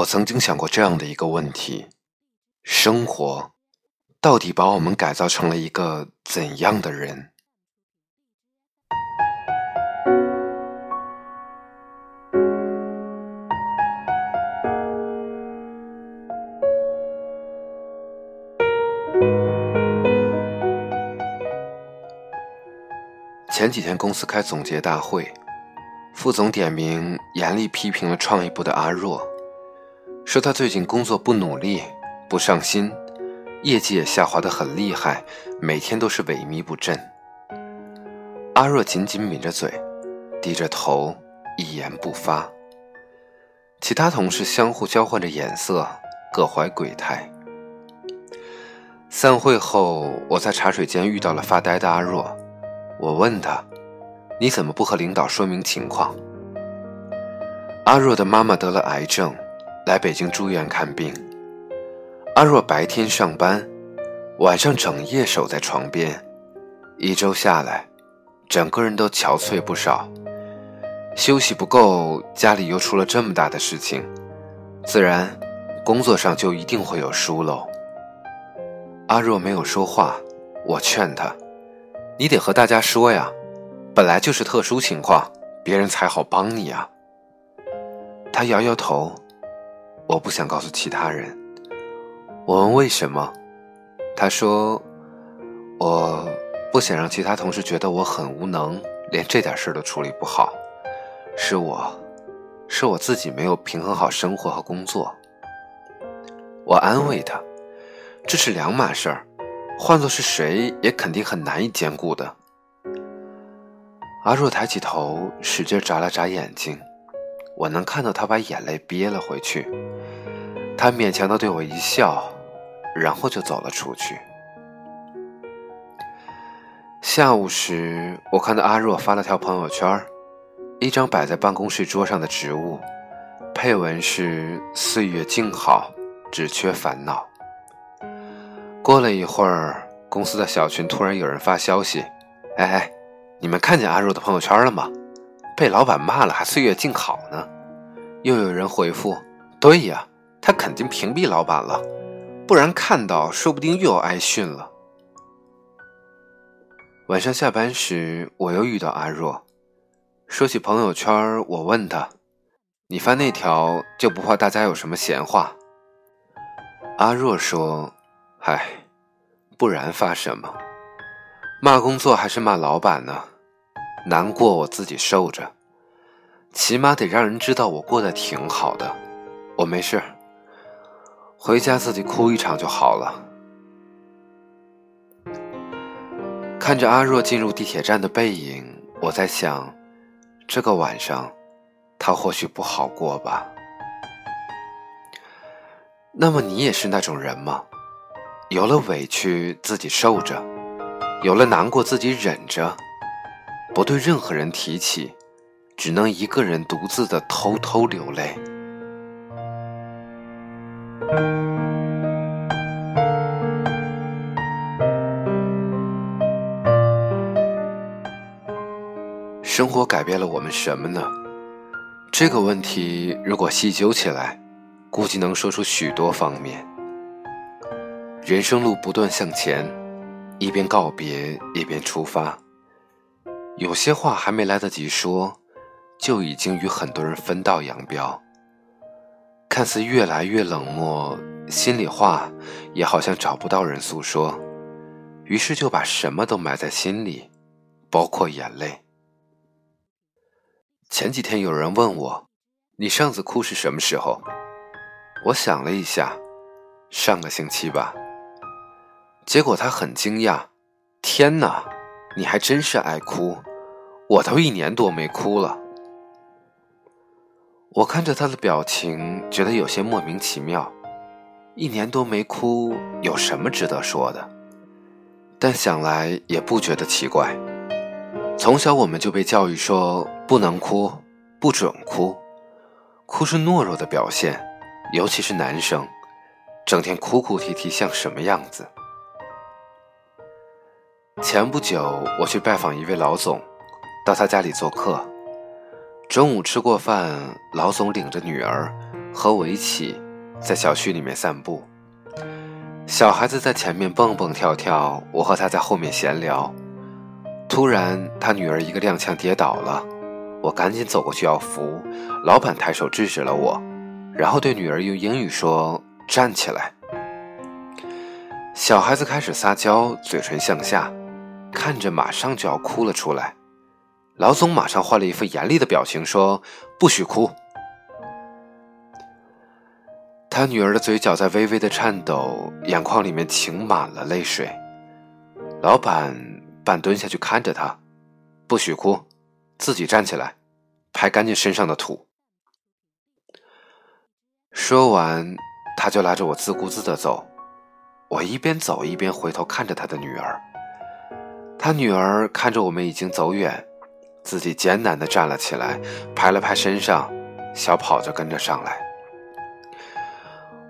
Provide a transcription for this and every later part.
我曾经想过这样的一个问题：生活到底把我们改造成了一个怎样的人？前几天公司开总结大会，副总点名严厉批评了创意部的阿若，说他最近工作不努力、不上心，业绩也下滑的很厉害，每天都是萎靡不振。阿若紧紧抿着嘴，低着头，一言不发。其他同事相互交换着眼色，各怀鬼胎。散会后，我在茶水间遇到了发呆的阿若。我问他：“你怎么不和领导说明情况？”阿若的妈妈得了癌症，来北京住院看病。阿若白天上班，晚上整夜守在床边，一周下来，整个人都憔悴不少。休息不够，家里又出了这么大的事情，自然工作上就一定会有疏漏。阿若没有说话，我劝他。你得和大家说呀，本来就是特殊情况，别人才好帮你啊。他摇摇头，我不想告诉其他人。我问为什么，他说，我不想让其他同事觉得我很无能，连这点事都处理不好。是我，是我自己没有平衡好生活和工作。我安慰他，这是两码事儿。换做是谁，也肯定很难以兼顾的。阿若抬起头，使劲眨了眨眼睛，我能看到他把眼泪憋了回去。他勉强的对我一笑，然后就走了出去。下午时，我看到阿若发了条朋友圈，一张摆在办公室桌上的植物，配文是“岁月静好，只缺烦恼”。过了一会儿，公司的小群突然有人发消息：“哎哎，你们看见阿若的朋友圈了吗？被老板骂了还岁月静好呢。”又有人回复：“对呀，他肯定屏蔽老板了，不然看到说不定又要挨训了。”晚上下班时，我又遇到阿若，说起朋友圈，我问他：“你发那条就不怕大家有什么闲话？”阿若说。唉，不然发什么？骂工作还是骂老板呢？难过我自己受着，起码得让人知道我过得挺好的。我没事，回家自己哭一场就好了。看着阿若进入地铁站的背影，我在想，这个晚上，他或许不好过吧。那么你也是那种人吗？有了委屈自己受着，有了难过自己忍着，不对任何人提起，只能一个人独自的偷偷流泪。生活改变了我们什么呢？这个问题如果细究起来，估计能说出许多方面。人生路不断向前，一边告别一边出发。有些话还没来得及说，就已经与很多人分道扬镳。看似越来越冷漠，心里话也好像找不到人诉说，于是就把什么都埋在心里，包括眼泪。前几天有人问我：“你上次哭是什么时候？”我想了一下，上个星期吧。结果他很惊讶，天哪，你还真是爱哭，我都一年多没哭了。我看着他的表情，觉得有些莫名其妙。一年多没哭，有什么值得说的？但想来也不觉得奇怪。从小我们就被教育说不能哭，不准哭，哭是懦弱的表现，尤其是男生，整天哭哭啼啼像什么样子？前不久，我去拜访一位老总，到他家里做客。中午吃过饭，老总领着女儿和我一起在小区里面散步。小孩子在前面蹦蹦跳跳，我和他在后面闲聊。突然，他女儿一个踉跄跌倒了，我赶紧走过去要扶。老板抬手制止了我，然后对女儿用英语说：“站起来。”小孩子开始撒娇，嘴唇向下，看着马上就要哭了出来。老总马上换了一副严厉的表情，说：“不许哭。”他女儿的嘴角在微微的颤抖，眼眶里面噙满了泪水。老板半蹲下去看着他，不许哭，自己站起来，拍干净身上的土。说完，他就拉着我自顾自的走。我一边走一边回头看着他的女儿，他女儿看着我们已经走远，自己艰难的站了起来，拍了拍身上，小跑着跟着上来。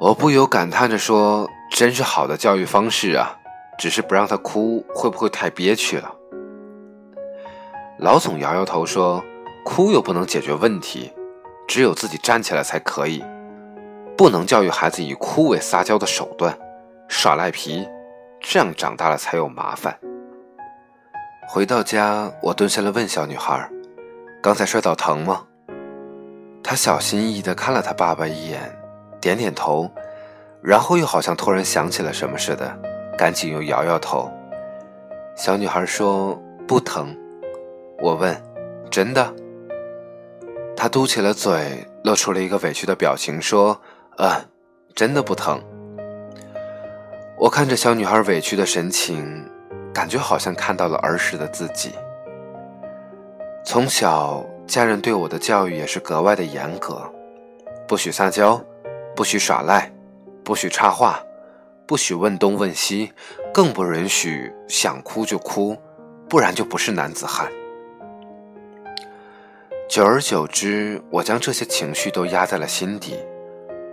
我不由感叹着说：“真是好的教育方式啊！只是不让他哭，会不会太憋屈了？”老总摇摇头说：“哭又不能解决问题，只有自己站起来才可以，不能教育孩子以哭为撒娇的手段。”耍赖皮，这样长大了才有麻烦。回到家，我蹲下来问小女孩：“刚才摔倒疼吗？”她小心翼翼地看了她爸爸一眼，点点头，然后又好像突然想起了什么似的，赶紧又摇摇头。小女孩说：“不疼。”我问：“真的？”她嘟起了嘴，露出了一个委屈的表情，说：“嗯，真的不疼。”我看着小女孩委屈的神情，感觉好像看到了儿时的自己。从小，家人对我的教育也是格外的严格，不许撒娇，不许耍赖，不许插话，不许问东问西，更不允许想哭就哭，不然就不是男子汉。久而久之，我将这些情绪都压在了心底。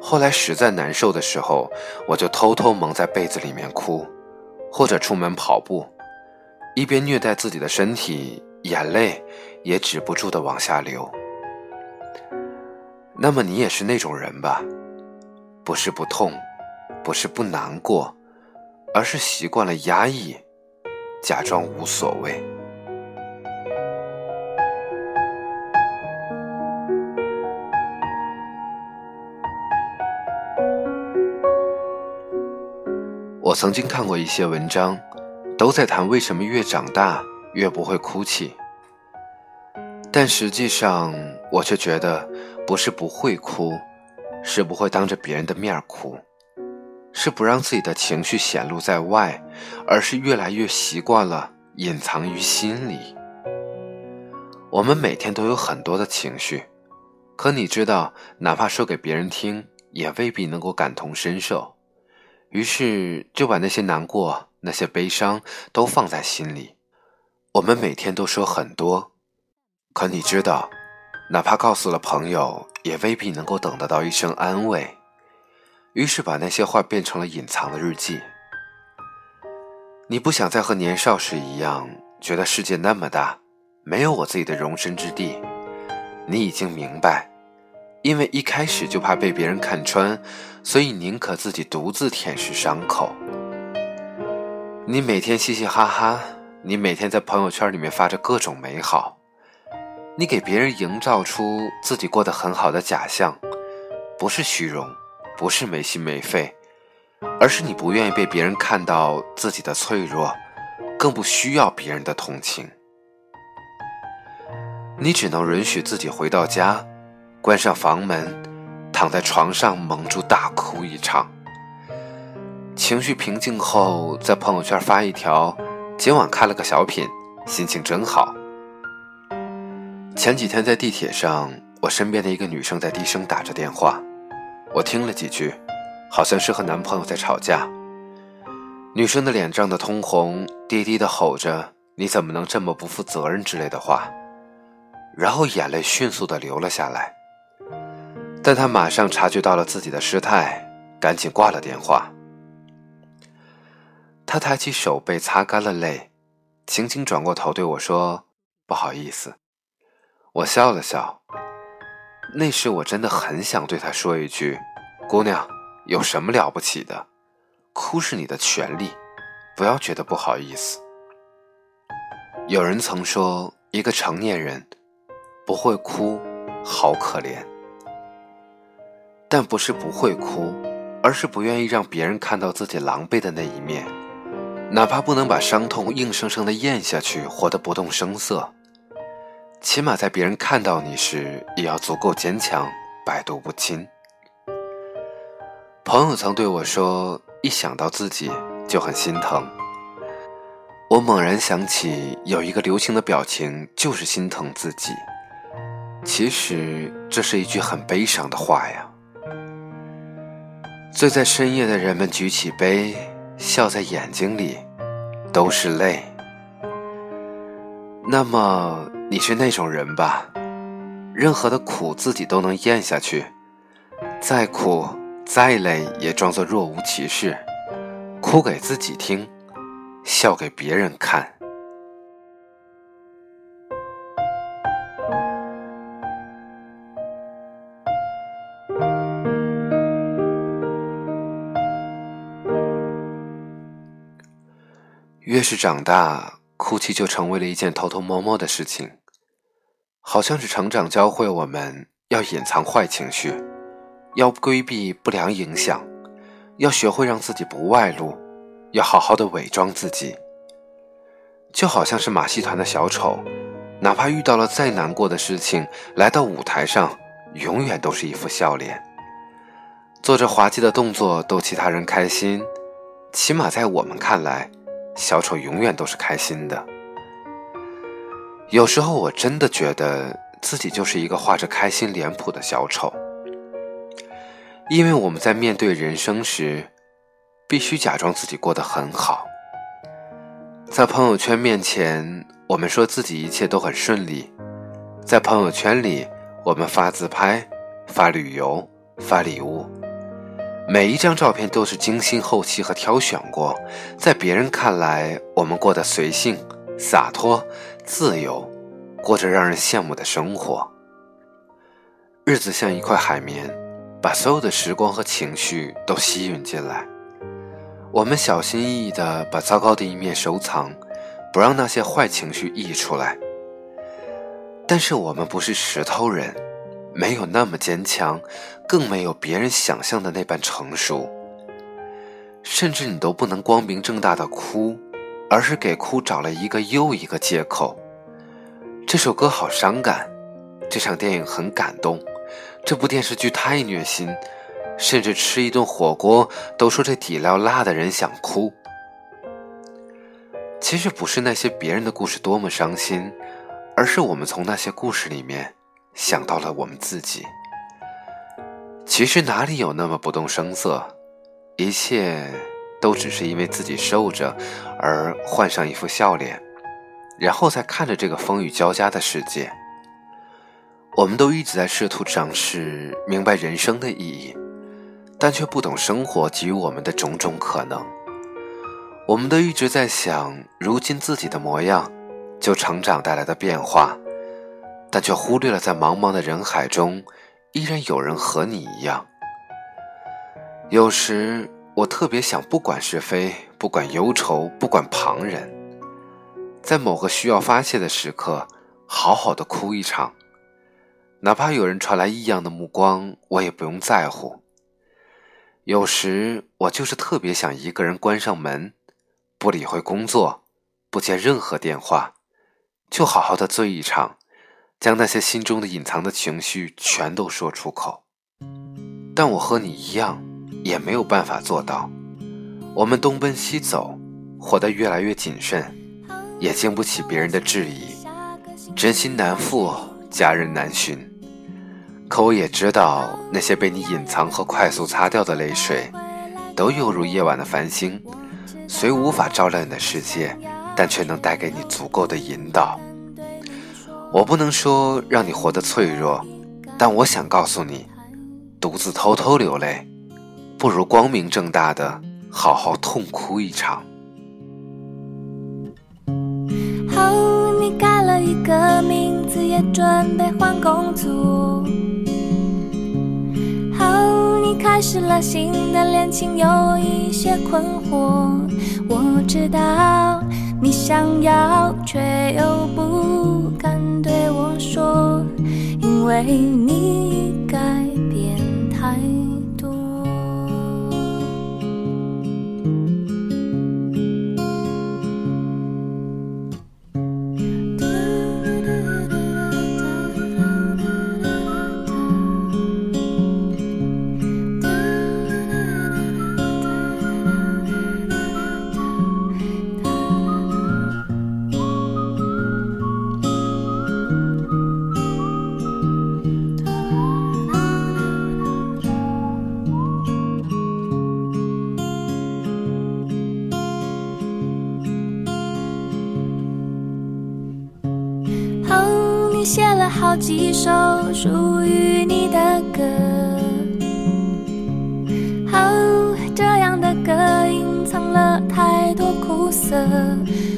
后来实在难受的时候，我就偷偷蒙在被子里面哭，或者出门跑步，一边虐待自己的身体，眼泪也止不住的往下流。那么你也是那种人吧？不是不痛，不是不难过，而是习惯了压抑，假装无所谓。我曾经看过一些文章，都在谈为什么越长大越不会哭泣。但实际上，我却觉得不是不会哭，是不会当着别人的面哭，是不让自己的情绪显露在外，而是越来越习惯了隐藏于心里。我们每天都有很多的情绪，可你知道，哪怕说给别人听，也未必能够感同身受。于是就把那些难过、那些悲伤都放在心里。我们每天都说很多，可你知道，哪怕告诉了朋友，也未必能够等得到一声安慰。于是把那些话变成了隐藏的日记。你不想再和年少时一样，觉得世界那么大，没有我自己的容身之地。你已经明白。因为一开始就怕被别人看穿，所以宁可自己独自舔舐伤口。你每天嘻嘻哈哈，你每天在朋友圈里面发着各种美好，你给别人营造出自己过得很好的假象，不是虚荣，不是没心没肺，而是你不愿意被别人看到自己的脆弱，更不需要别人的同情。你只能允许自己回到家。关上房门，躺在床上蒙住大哭一场。情绪平静后，在朋友圈发一条：“今晚看了个小品，心情真好。”前几天在地铁上，我身边的一个女生在低声打着电话，我听了几句，好像是和男朋友在吵架。女生的脸涨得通红，低低的吼着：“你怎么能这么不负责任？”之类的话，然后眼泪迅速的流了下来。但他马上察觉到了自己的失态，赶紧挂了电话。他抬起手背擦干了泪，轻轻转过头对我说：“不好意思。”我笑了笑。那时我真的很想对他说一句：“姑娘，有什么了不起的？哭是你的权利，不要觉得不好意思。”有人曾说，一个成年人不会哭，好可怜。但不是不会哭，而是不愿意让别人看到自己狼狈的那一面，哪怕不能把伤痛硬生生的咽下去，活得不动声色。起码在别人看到你时，也要足够坚强，百毒不侵。朋友曾对我说：“一想到自己就很心疼。”我猛然想起有一个流行的表情，就是心疼自己。其实这是一句很悲伤的话呀。醉在深夜的人们举起杯，笑在眼睛里，都是泪。那么。你是那种人吧，任何的苦自己都能咽下去，再苦再累也装作若无其事，哭给自己听，笑给别人看。越是长大。哭泣就成为了一件偷偷摸摸的事情，好像是成长教会我们要隐藏坏情绪，要规避不良影响，要学会让自己不外露，要好好的伪装自己。就好像是马戏团的小丑，哪怕遇到了再难过的事情，来到舞台上，永远都是一副笑脸，做着滑稽的动作逗其他人开心。起码在我们看来。小丑永远都是开心的。有时候我真的觉得自己就是一个画着开心脸谱的小丑，因为我们在面对人生时，必须假装自己过得很好。在朋友圈面前，我们说自己一切都很顺利；在朋友圈里，我们发自拍、发旅游、发礼物。每一张照片都是精心后期和挑选过，在别人看来，我们过得随性、洒脱、自由，过着让人羡慕的生活。日子像一块海绵，把所有的时光和情绪都吸吮进来。我们小心翼翼地把糟糕的一面收藏，不让那些坏情绪溢出来。但是我们不是石头人。没有那么坚强，更没有别人想象的那般成熟。甚至你都不能光明正大的哭，而是给哭找了一个又一个借口。这首歌好伤感，这场电影很感动，这部电视剧太虐心，甚至吃一顿火锅都说这底料辣的人想哭。其实不是那些别人的故事多么伤心，而是我们从那些故事里面。想到了我们自己，其实哪里有那么不动声色？一切都只是因为自己受着，而换上一副笑脸，然后再看着这个风雨交加的世界。我们都一直在试图尝试明白人生的意义，但却不懂生活给予我们的种种可能。我们都一直在想，如今自己的模样，就成长带来的变化。但却忽略了，在茫茫的人海中，依然有人和你一样。有时我特别想，不管是非，不管忧愁，不管旁人，在某个需要发泄的时刻，好好的哭一场，哪怕有人传来异样的目光，我也不用在乎。有时我就是特别想一个人关上门，不理会工作，不接任何电话，就好好的醉一场。将那些心中的隐藏的情绪全都说出口，但我和你一样，也没有办法做到。我们东奔西走，活得越来越谨慎，也经不起别人的质疑。真心难复，家人难寻。可我也知道，那些被你隐藏和快速擦掉的泪水，都犹如夜晚的繁星，虽无法照亮你的世界，但却能带给你足够的引导。我不能说让你活得脆弱，但我想告诉你，独自偷偷流泪，不如光明正大的好好痛哭一场。哦，你改了一个名字，也准备换工作。开始了新的恋情，有一些困惑。我知道你想要，却又不敢对我说，因为你几首属于你的歌。哦，这样的歌隐藏了太多苦涩。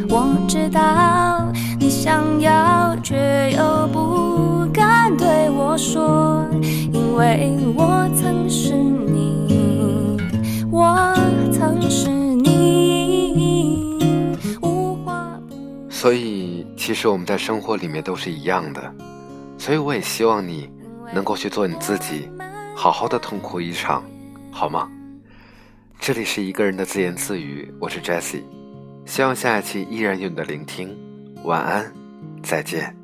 我知道你想要，却又不敢对我说，因为我曾是你，我曾是你，无话不。所以，其实我们在生活里面都是一样的。所以，我也希望你能够去做你自己，好好的痛哭一场，好吗？这里是一个人的自言自语，我是 Jessie，希望下一期依然有你的聆听。晚安，再见。